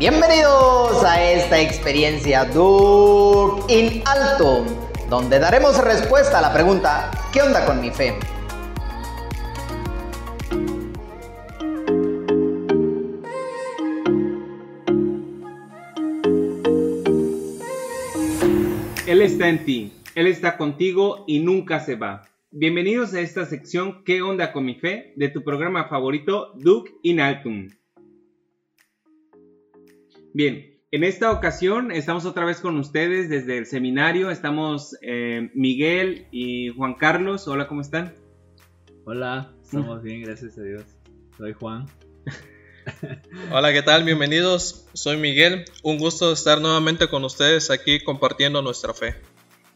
Bienvenidos a esta experiencia Duke in Alto, donde daremos respuesta a la pregunta ¿qué onda con mi fe? Él está en ti, Él está contigo y nunca se va. Bienvenidos a esta sección ¿Qué onda con mi fe? de tu programa favorito Duke in Altum. Bien, en esta ocasión estamos otra vez con ustedes desde el seminario. Estamos eh, Miguel y Juan Carlos. Hola, ¿cómo están? Hola, estamos bien, gracias a Dios. Soy Juan. Hola, ¿qué tal? Bienvenidos. Soy Miguel. Un gusto estar nuevamente con ustedes aquí compartiendo nuestra fe.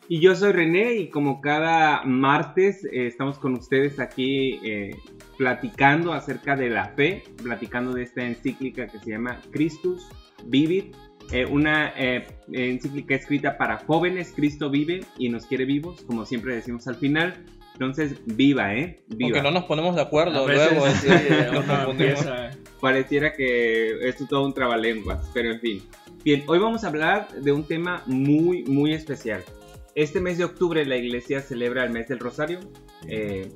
Y yo soy René y como cada martes eh, estamos con ustedes aquí eh, platicando acerca de la fe, platicando de esta encíclica que se llama Christus Vivit, eh, una eh, encíclica escrita para jóvenes, Cristo vive y nos quiere vivos, como siempre decimos al final. Entonces, viva, ¿eh? Viva. Aunque no nos ponemos de acuerdo luego. sí, nos confundimos. empieza- Pareciera que esto es todo un trabalenguas, pero en fin. Bien, hoy vamos a hablar de un tema muy, muy especial. Este mes de octubre la iglesia celebra el mes del Rosario, eh,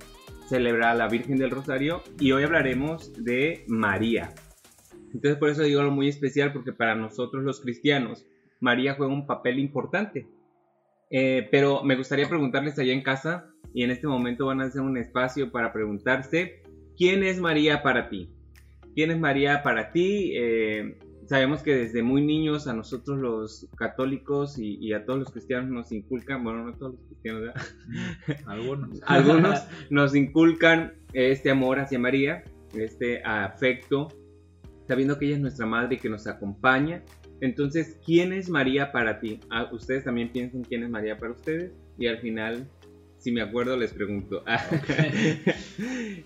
celebra a la Virgen del Rosario y hoy hablaremos de María. Entonces por eso digo algo muy especial porque para nosotros los cristianos María juega un papel importante. Eh, pero me gustaría preguntarles allá en casa y en este momento van a hacer un espacio para preguntarse ¿quién es María para ti? ¿Quién es María para ti? Eh, sabemos que desde muy niños a nosotros los católicos y, y a todos los cristianos nos inculcan, bueno, no todos los cristianos, ¿verdad? Algunos. algunos nos inculcan este amor hacia María, este afecto, sabiendo que ella es nuestra madre y que nos acompaña. Entonces, ¿quién es María para ti? Ah, ustedes también piensan quién es María para ustedes y al final, si me acuerdo, les pregunto.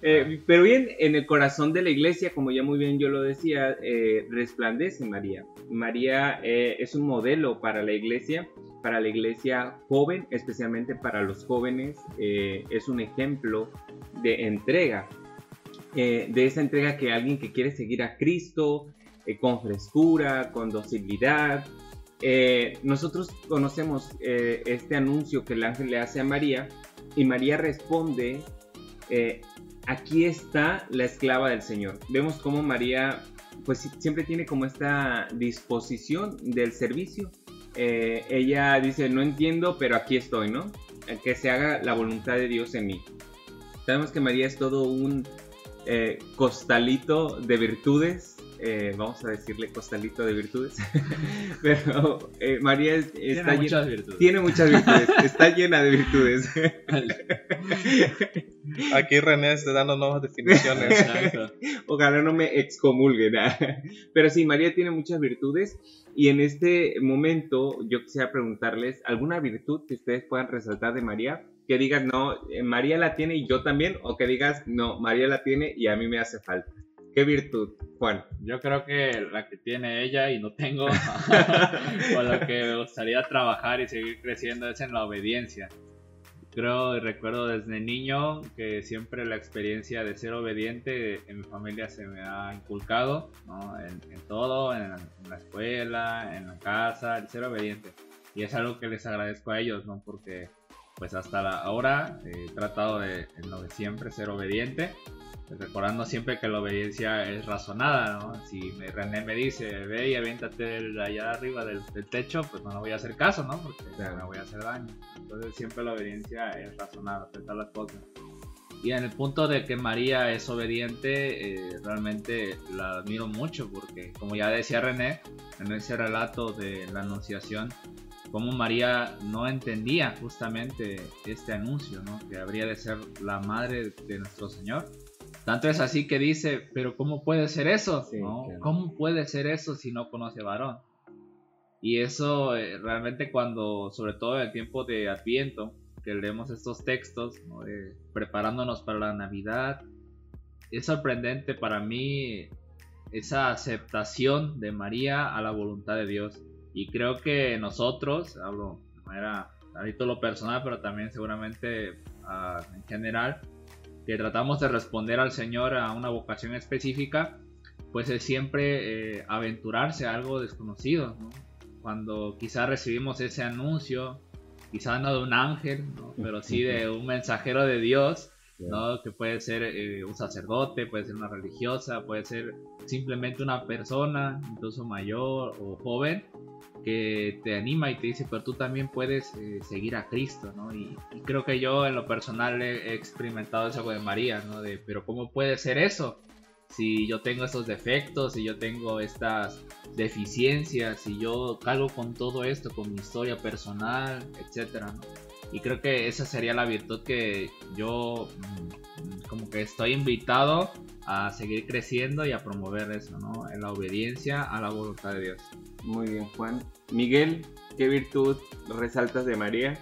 Eh, pero bien, en el corazón de la iglesia, como ya muy bien yo lo decía, eh, resplandece María. María eh, es un modelo para la iglesia, para la iglesia joven, especialmente para los jóvenes, es un ejemplo de entrega, eh, de esa entrega que alguien que quiere seguir a Cristo eh, con frescura, con docilidad. Eh, nosotros conocemos este anuncio que el ángel le hace a María y María responde, aquí está la esclava del Señor. Vemos cómo María pues siempre tiene como esta disposición del servicio. Ella dice, no entiendo, pero aquí estoy, ¿no? Que se haga la voluntad de Dios en mí. Sabemos que María es todo un eh, costalito de virtudes. eh, vamos a decirle costalito de virtudes. pero eh, María es- Tiene está llena- muchas virtudes. tiene muchas virtudes. está llena de virtudes. Aquí René está dando nuevas definiciones. Exacto. Ojalá no me excomulguen. Pero sí, María tiene muchas virtudes. Y en este momento yo quisiera preguntarles alguna virtud que ustedes puedan resaltar de María. Que digas, no, eh, María la tiene y yo también. O que digas, no, María la tiene y a mí me hace falta. ¿Qué virtud, Juan? Yo creo que la que tiene ella y no tengo, o lo que me gustaría trabajar y seguir creciendo es en la obediencia. Creo y recuerdo desde niño que siempre la experiencia de ser obediente en mi familia se me ha inculcado, ¿no? en, en todo, en, en la escuela, en la casa, el ser obediente. Y es algo que les agradezco a ellos, ¿no? Porque pues hasta la ahora he tratado de, en lo de siempre, ser obediente recordando siempre que la obediencia es razonada, ¿no? Si me- René me dice, ve y aviéntate allá arriba del, del techo, pues no le voy a hacer caso, ¿no? Porque me voy a hacer daño. Entonces siempre la obediencia es razonada, aceptar las cosas. Y en el punto de que María es obediente, eh, realmente la admiro mucho porque, como ya decía René, en ese relato de la Anunciación, cómo María no entendía justamente este anuncio, ¿no? Que habría de ser la madre de nuestro Señor. Tanto es así que dice, pero ¿cómo puede ser eso? Sí, ¿no? claro. ¿Cómo puede ser eso si no conoce varón? Y eso eh, realmente cuando, sobre todo en el tiempo de Adviento, que leemos estos textos, preparándonos para la Navidad, es sorprendente para mí esa aceptación de María a la voluntad de Dios. Y creo que nosotros, hablo de manera, a título personal, pero también seguramente ah, en general, que tratamos de responder al Señor a una vocación específica, pues es siempre eh, aventurarse a algo desconocido, Cuando quizás recibimos ese anuncio, quizás no de un ángel, pero sí de un mensajero de Dios, ¿no? que puede ser eh, un sacerdote, puede ser una religiosa, puede ser simplemente una persona, incluso mayor o joven, que te anima y te dice, pero tú también puedes eh, seguir a Cristo, ¿no? Y, creo que yo en lo personal he, experimentado eso de María, ¿no? De, pero ¿cómo puede ser eso? Si yo tengo estos defectos, si yo tengo estas deficiencias, si yo cargo con todo esto, con mi historia personal, etcétera, ¿no? Y creo que esa sería la virtud que yo mm, como que estoy invitado a seguir creciendo y a promover eso, ¿no? En la obediencia a la voluntad de Dios. Muy bien, Juan. Miguel, ¿qué virtud resaltas de María?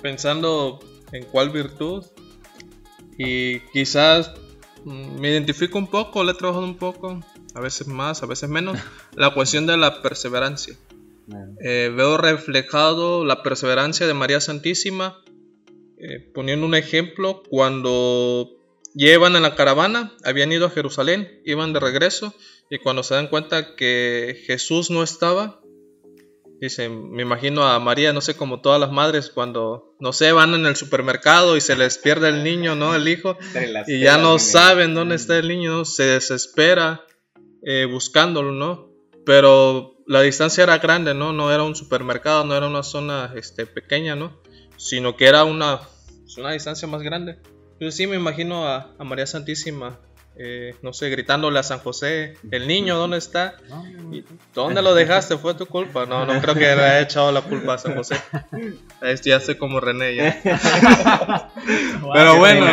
Pensando en cuál virtud y quizás mm, me identifico un poco, le he trabajado un poco, a veces más, a veces menos, la cuestión de la perseverancia. Eh, veo reflejado la perseverancia de María Santísima, eh, poniendo un ejemplo, cuando llevan en la caravana, habían ido a Jerusalén, iban de regreso, y cuando se dan cuenta que Jesús no estaba, dicen, me imagino a María, no sé, como todas las madres, cuando, no sé, van en el supermercado y se les pierde el niño, ¿no? El hijo, y ya no saben dónde está el niño, se desespera eh, buscándolo, ¿no? Pero la distancia era grande, ¿no? No era un supermercado, no era una zona este, pequeña, ¿no? Sino que era una, pues, una distancia más grande. Yo sí me imagino a, María Santísima, eh, no sé, gritándole a San José, el niño, ¿dónde está? ¿Dónde lo dejaste? Fue tu culpa. No, no creo que le haya echado la culpa a San José. Este ya sé como René ya. pero bueno,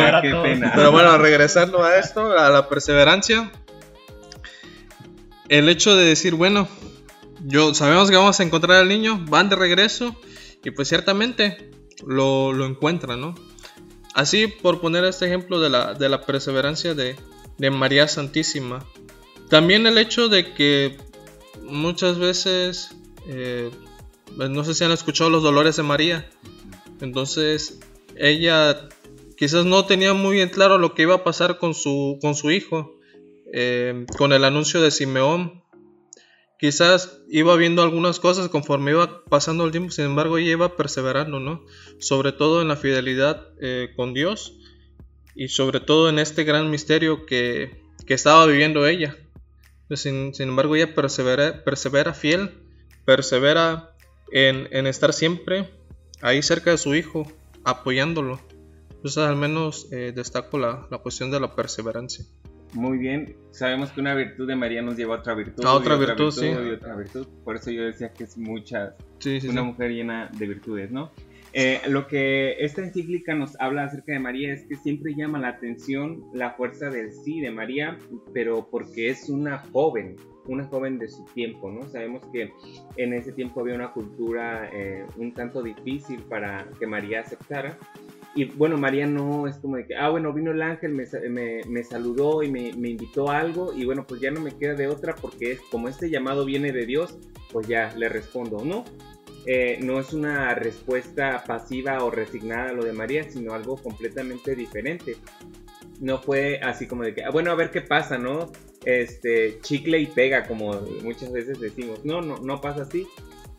pero bueno, regresando a esto, a la perseverancia. El hecho de decir, bueno, yo sabemos que vamos a encontrar al niño, van de regreso y pues ciertamente lo, lo encuentran, ¿no? Así por poner este ejemplo de la, de la perseverancia de, de, María Santísima. También el hecho de que muchas veces, eh, pues, no sé si han escuchado los dolores de María, entonces ella quizás no tenía muy bien claro lo que iba a pasar con su, con su hijo, eh, con el anuncio de Simeón quizás iba viendo algunas cosas conforme iba pasando el tiempo, sin embargo ella iba perseverando, ¿no? Sobre todo en la fidelidad eh, con Dios y sobre todo en este gran misterio que, estaba viviendo ella. Sin, embargo ella persevera, persevera fiel, persevera en, estar siempre ahí cerca de su hijo, apoyándolo. Entonces al menos eh, destaco la, la cuestión de la perseverancia muy bien. Sabemos que una virtud de María nos lleva a otra virtud. A otra, virtud, sí. Y otra virtud. Por eso yo decía que es muchas. una mujer llena de virtudes, ¿no? Eh, lo que esta encíclica nos habla acerca de María es que siempre llama la atención la fuerza del sí de María, pero porque es una joven, una joven de su tiempo, ¿no? Sabemos que en ese tiempo había una cultura eh, un tanto difícil para que María aceptara, y bueno, María no es como de que, ah, bueno, vino el ángel, me, me, saludó y me, me, invitó a algo y bueno, pues ya no me queda de otra porque es como este llamado viene de Dios, pues ya le respondo, ¿no? Eh, no es una respuesta pasiva o resignada a lo de María, sino algo completamente diferente. No fue así como de que, ah, bueno, a ver qué pasa, ¿no? Este, chicle y pega, como muchas veces decimos. No, no, no pasa así.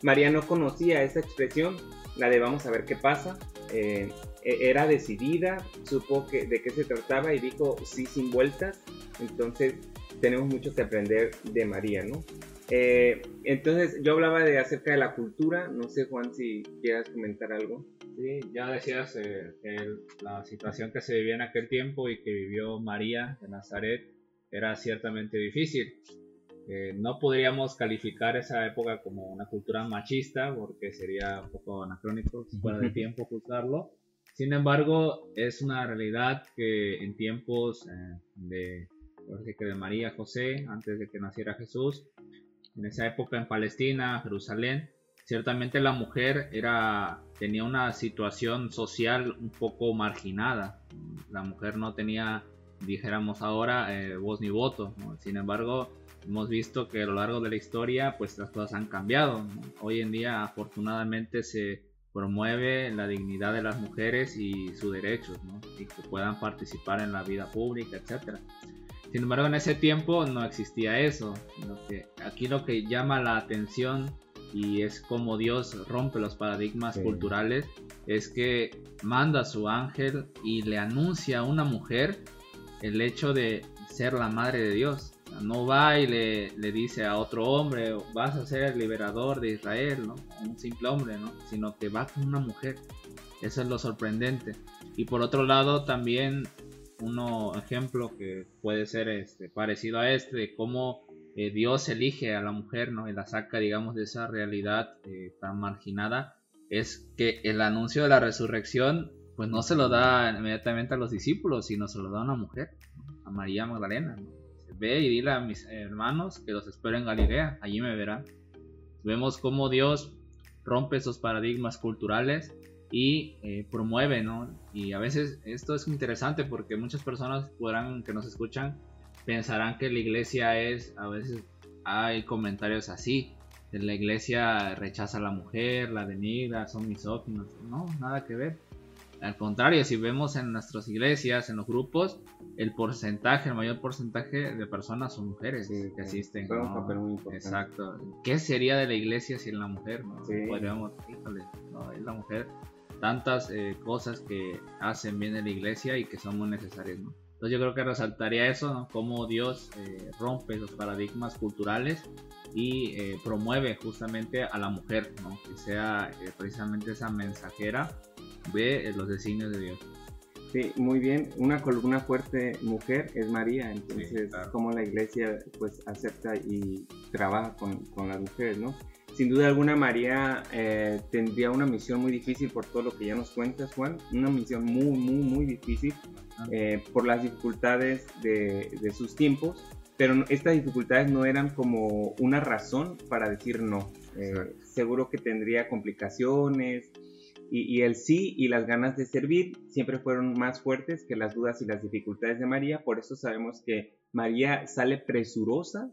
María no conocía esa expresión, la de vamos a ver qué pasa. Eh, era decidida, supo que, de qué se trataba y dijo sí sin vueltas. Entonces tenemos mucho que aprender de María, ¿no? Eh, entonces yo hablaba de acerca de la cultura, no sé Juan si quieras comentar algo. Sí, ya decías eh, la situación que se vivía en aquel tiempo y que vivió María de Nazaret era ciertamente difícil. Eh, no podríamos calificar esa época como una cultura machista porque sería un poco anacrónico, fuera de tiempo juzgarlo. Sin embargo, es una realidad que en tiempos eh, de, de María José, antes de que naciera Jesús, en esa época en Palestina, Jerusalén, ciertamente la mujer era, tenía una situación social un poco marginada. La mujer no tenía, dijéramos ahora, eh, voz ni voto. Sin embargo, hemos visto que a lo largo de la historia, pues las cosas han cambiado. Hoy en día, afortunadamente, se promueve la dignidad de las mujeres y sus derechos, ¿no? y que puedan participar en la vida pública, etc. Sin embargo, en ese tiempo no existía eso. Que aquí lo que llama la atención y es como Dios rompe los paradigmas culturales es que manda a su ángel y le anuncia a una mujer el hecho de ser la madre de Dios. No va y le, le, dice a otro hombre, vas a ser el liberador de Israel, ¿no? Un simple hombre, ¿no? Sino que va con una mujer. Eso es lo sorprendente. Y por otro lado, también uno ejemplo que puede ser este, parecido a este, de cómo eh, Dios elige a la mujer, ¿no? Y la saca, digamos, de esa realidad eh, tan marginada, es que el anuncio de la resurrección, pues no se lo da inmediatamente a los discípulos, sino se lo da a una mujer, a María Magdalena, Ve y dile a mis hermanos que los espero en Galilea, allí me verán. Vemos cómo Dios rompe esos paradigmas culturales y eh, promueve, ¿no? Y a veces esto es interesante porque muchas personas podrán, que nos escuchan, pensarán que la iglesia es, a veces hay comentarios así, la iglesia rechaza a la mujer, la denigra, son misóginos. No, nada que ver. Al contrario, si vemos en nuestras iglesias, en los grupos, el porcentaje, el mayor porcentaje de personas son mujeres que asisten. Exacto. ¿Qué sería de la iglesia sin la mujer? ¿no? Podríamos, híjole, no, es la mujer tantas eh, cosas que hacen bien en la iglesia y que son muy necesarias. ¿no? Entonces yo creo que resaltaría eso, ¿no? cómo Dios eh, rompe esos paradigmas culturales y eh, promueve justamente a la mujer, ¿no? que sea precisamente esa mensajera de los designios de Dios. Sí, muy bien. Una columna fuerte mujer es María, entonces como la iglesia pues acepta y trabaja con, con las mujeres, ¿no? sin duda alguna María eh, tendría una misión muy difícil por todo lo que ya nos cuentas, Juan. Una misión muy, muy, muy difícil eh, por las dificultades de, sus tiempos. Pero estas dificultades no eran como una razón para decir no. Eh, seguro que tendría complicaciones y, y, el sí y las ganas de servir siempre fueron más fuertes que las dudas y las dificultades de María. Por eso sabemos que María sale presurosa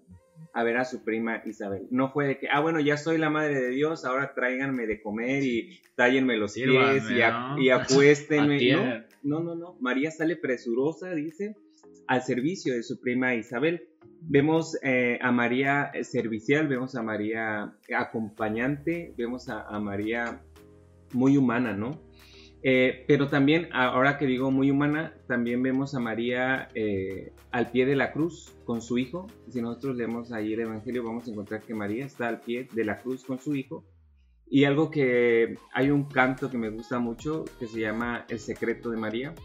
a ver a su prima Isabel. No fue de que, ah, bueno, ya soy la madre de Dios, ahora tráiganme de comer y tállenme los pies y, apuéstenme. no, no, no, María sale presurosa, dice, al servicio de su prima Isabel. Vemos eh, a María servicial, vemos a María acompañante, vemos a María muy humana, ¿no? Eh, pero también, ahora que digo muy humana, también vemos a María eh, al pie de la cruz con su hijo. Si nosotros leemos ahí el Evangelio, vamos a encontrar que María está al pie de la cruz con su hijo. Y algo que hay un canto que me gusta mucho que se llama El secreto de María.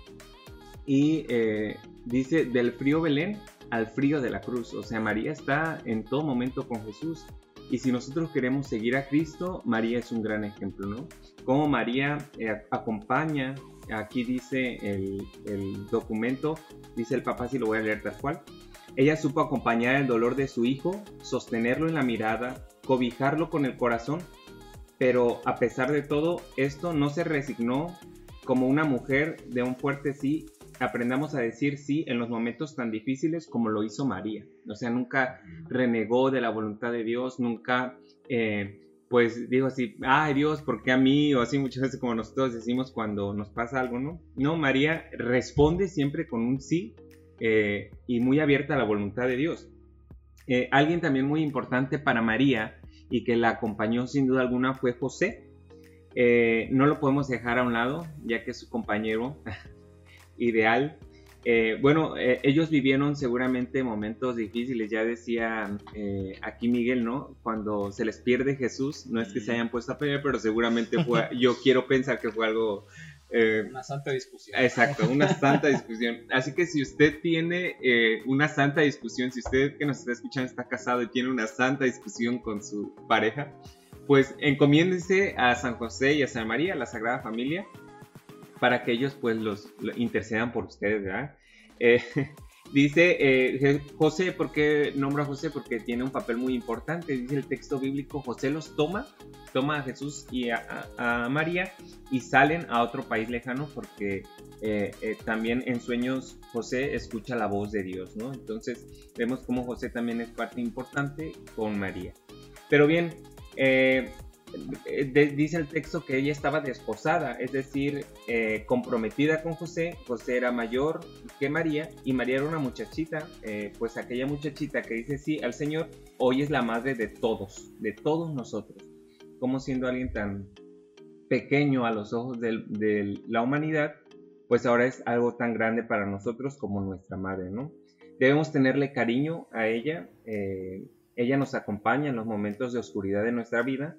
Y eh, dice, del frío Belén al frío de la cruz. O sea, María está en todo momento con Jesús. Y si nosotros queremos seguir a Cristo, María es un gran ejemplo, ¿no? Cómo María eh, acompaña, aquí dice el, documento, dice el papá, si lo voy a leer tal cual. Ella supo acompañar el dolor de su hijo, sostenerlo en la mirada, cobijarlo con el corazón, pero a pesar de todo, esto no se resignó como una mujer de un fuerte sí aprendamos a decir sí en los momentos tan difíciles como lo hizo María. O sea, nunca renegó de la voluntad de Dios, nunca, eh, pues dijo así, ay Dios, ¿por qué a mí? O así muchas veces como nosotros decimos cuando nos pasa algo, ¿no? No, María responde siempre con un sí eh, y muy abierta a la voluntad de Dios. Eh, alguien también muy importante para María y que la acompañó sin duda alguna fue José. no lo podemos dejar a un lado, ya que es su compañero ideal. Eh, bueno, eh, ellos vivieron seguramente momentos difíciles, ya decía eh, aquí Miguel, ¿no? Cuando se les pierde Jesús, no es que se hayan puesto a pelear, pero seguramente fue, yo quiero pensar que fue algo... una santa discusión. Exacto, una santa discusión. Así que si usted tiene una santa discusión, si usted que nos está escuchando está casado y tiene una santa discusión con su pareja, pues encomiéndese a San José y a San María, la Sagrada Familia, para que ellos pues los, intercedan por ustedes, ¿verdad? Eh, dice eh, José, ¿por qué nombra a José? Porque tiene un papel muy importante, dice el texto bíblico, José los toma, toma a Jesús y a, María y salen a otro país lejano porque eh, también en sueños José escucha la voz de Dios, ¿no? Entonces vemos cómo José también es parte importante con María. Pero bien, de- dice el texto que ella estaba desposada, es decir, eh, comprometida con José. José era mayor que María y María era una muchachita, eh, pues aquella muchachita que dice sí al Señor, hoy es la madre de todos, de todos nosotros. Como siendo alguien tan pequeño a los ojos de la humanidad, pues ahora es algo tan grande para nosotros como nuestra madre, ¿no? Debemos tenerle cariño a ella. eh, ella nos acompaña en los momentos de oscuridad de nuestra vida.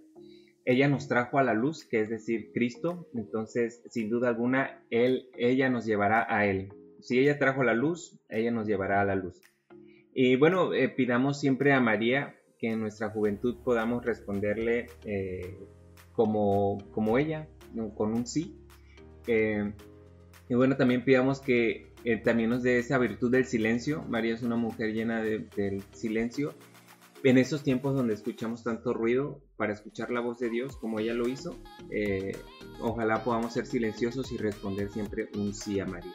Ella nos trajo a la luz, que es decir, Cristo. Entonces, sin duda alguna, él, ella nos llevará a Él. Si ella trajo la luz, ella nos llevará a la luz. Y bueno, eh, pidamos siempre a María que en nuestra juventud podamos responderle eh, como, como ella, con un sí. Eh, y bueno, también pidamos que también nos dé esa virtud del silencio. María es una mujer llena de- del silencio. En esos tiempos donde escuchamos tanto ruido, para escuchar la voz de Dios como ella lo hizo, eh, ojalá podamos ser silenciosos y responder siempre un sí a María.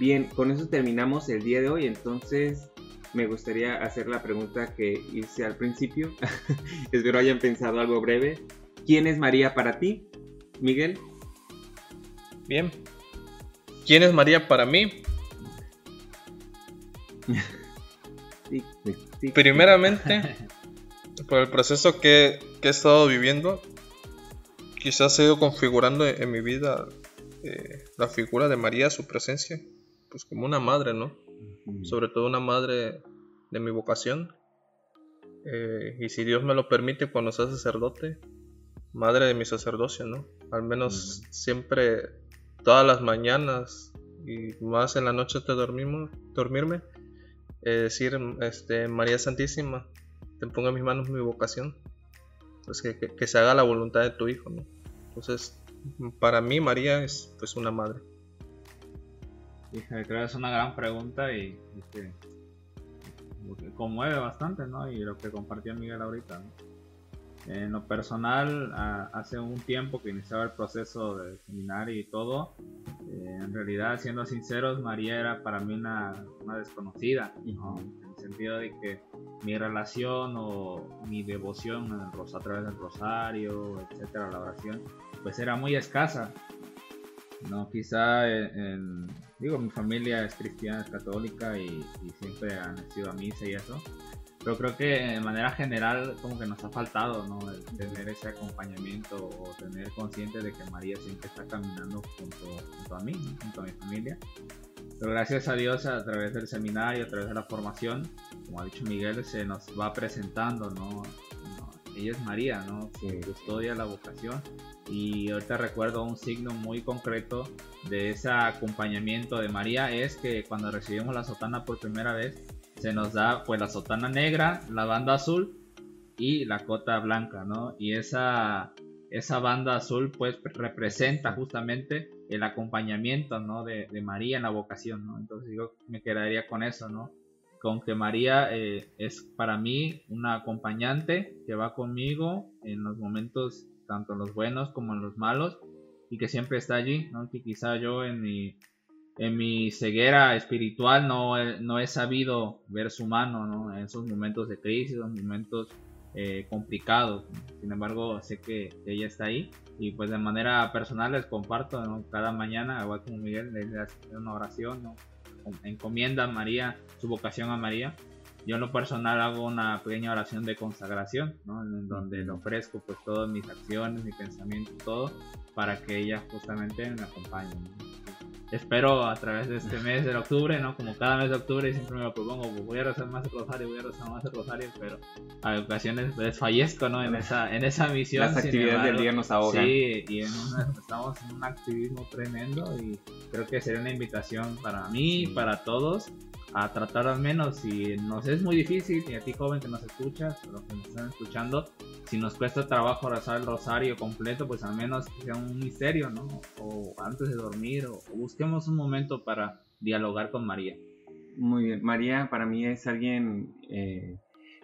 Bien, con eso terminamos el día de hoy. Entonces, me gustaría hacer la pregunta que hice al principio. Espero hayan pensado algo breve. ¿Quién es María para ti, Miguel? Bien. ¿Quién es María para mí? Sí, sí, sí. Primeramente, por el proceso que, que he estado viviendo, quizás ha ido configurando en, en mi vida eh, la figura de María, su presencia, pues como una madre, ¿no? Sobre todo una madre de mi vocación. Eh, y si Dios me lo permite, cuando sea sacerdote, madre de mi sacerdocio, ¿no? Al menos siempre, todas las mañanas y más en la noche de dormirme, dormirme eh, decir, este, María Santísima, te pongo en mis manos mi vocación. Pues que, que- que se haga la voluntad de tu Hijo, ¿no? Entonces, para mí María es pues una madre. Creo que es una gran pregunta y, y que, que conmueve bastante, ¿no? Y lo que compartió Miguel ahorita, ¿no? En lo personal, a- hace un tiempo que iniciaba el proceso de seminario y todo, eh, en realidad, siendo sinceros, María era para mí una, una desconocida, ¿no? Sentido de que mi relación o mi devoción a través del rosario, etcétera, la oración, pues era muy escasa. No, quizá en, en- digo, mi familia es cristiana, es católica y, y siempre han sido a misa y eso. Pero creo que de manera general como que nos ha faltado, ¿no? El tener ese acompañamiento o tener consciente de que María siempre está caminando junto, junto a mí, junto a mi familia. Pero gracias a Dios a través del seminario, a través de la formación, como ha dicho Miguel, se nos va presentando, ¿no? Ella es María, ¿no? Que custodia la vocación y ahorita recuerdo un signo muy concreto de ese acompañamiento de María es que cuando recibimos la sotana por primera vez se nos da pues la sotana negra, la banda azul y la cota blanca, ¿no? Y esa esa banda azul pues representa justamente el acompañamiento, ¿no? De, María en la vocación, ¿no? Entonces yo me quedaría con eso, ¿no? Con que María eh, es para mí una acompañante que va conmigo en los momentos tanto los buenos como en los malos y que siempre está allí, ¿no? Que quizá yo en mi, en mi ceguera espiritual no, no he sabido ver su mano, ¿no? En esos momentos de crisis, en momentos eh, complicados. Sin embargo, sé que ella está ahí y pues de manera personal les comparto, ¿no? Cada mañana, igual como Miguel, les hace una oración, ¿no? Encomienda a María, su vocación a María yo en lo personal hago una pequeña oración de consagración, ¿no? En donde le ofrezco pues todas mis acciones, mi pensamiento, todo, para que ella justamente me acompañe. ¿no? Espero a través de este mes de octubre, ¿no? Como cada mes de octubre siempre me lo propongo, pues, voy a rezar más el rosario, voy a rezar más el rosario, pero a ocasiones desfallezco, ¿no? En esa, en esa misión. Las actividades del día nos ahogan. Sí, y en una- estamos en un activismo tremendo y creo que sería una invitación para mí, para todos, a tratar al menos si nos es muy difícil y a ti joven que nos escuchas los que nos están escuchando si nos cuesta trabajo rezar el rosario completo pues al menos que sea un misterio no o antes de dormir o, o busquemos un momento para dialogar con María Muy bien. María para mí es alguien eh,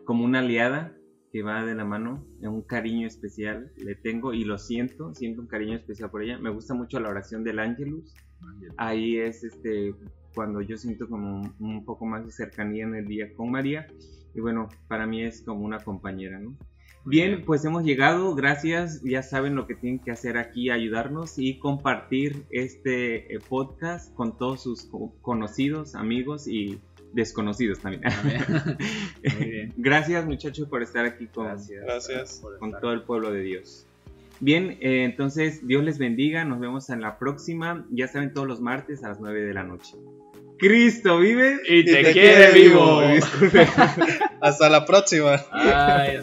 como una aliada que va de la mano, un cariño especial le tengo y lo siento, siento un cariño especial por ella. Me gusta mucho la oración del Ángelus. Ahí es este cuando yo siento como un, un poco más de cercanía en el día con María y bueno, para mí es como una compañera, ¿no? Bien, pues hemos llegado, gracias, ya saben lo que tienen que hacer aquí, ayudarnos y compartir este eh, podcast con todos sus co- conocidos, amigos y desconocidos también. Muy bien. gracias muchachos por estar aquí con, Gracias. Con todo el pueblo de Dios. Bien, eh, entonces Dios les bendiga, nos vemos en la próxima, ya saben todos los martes a las 9 de la noche. Cristo vive Y te, te quiere quiere vivo. Hasta la próxima. Ay,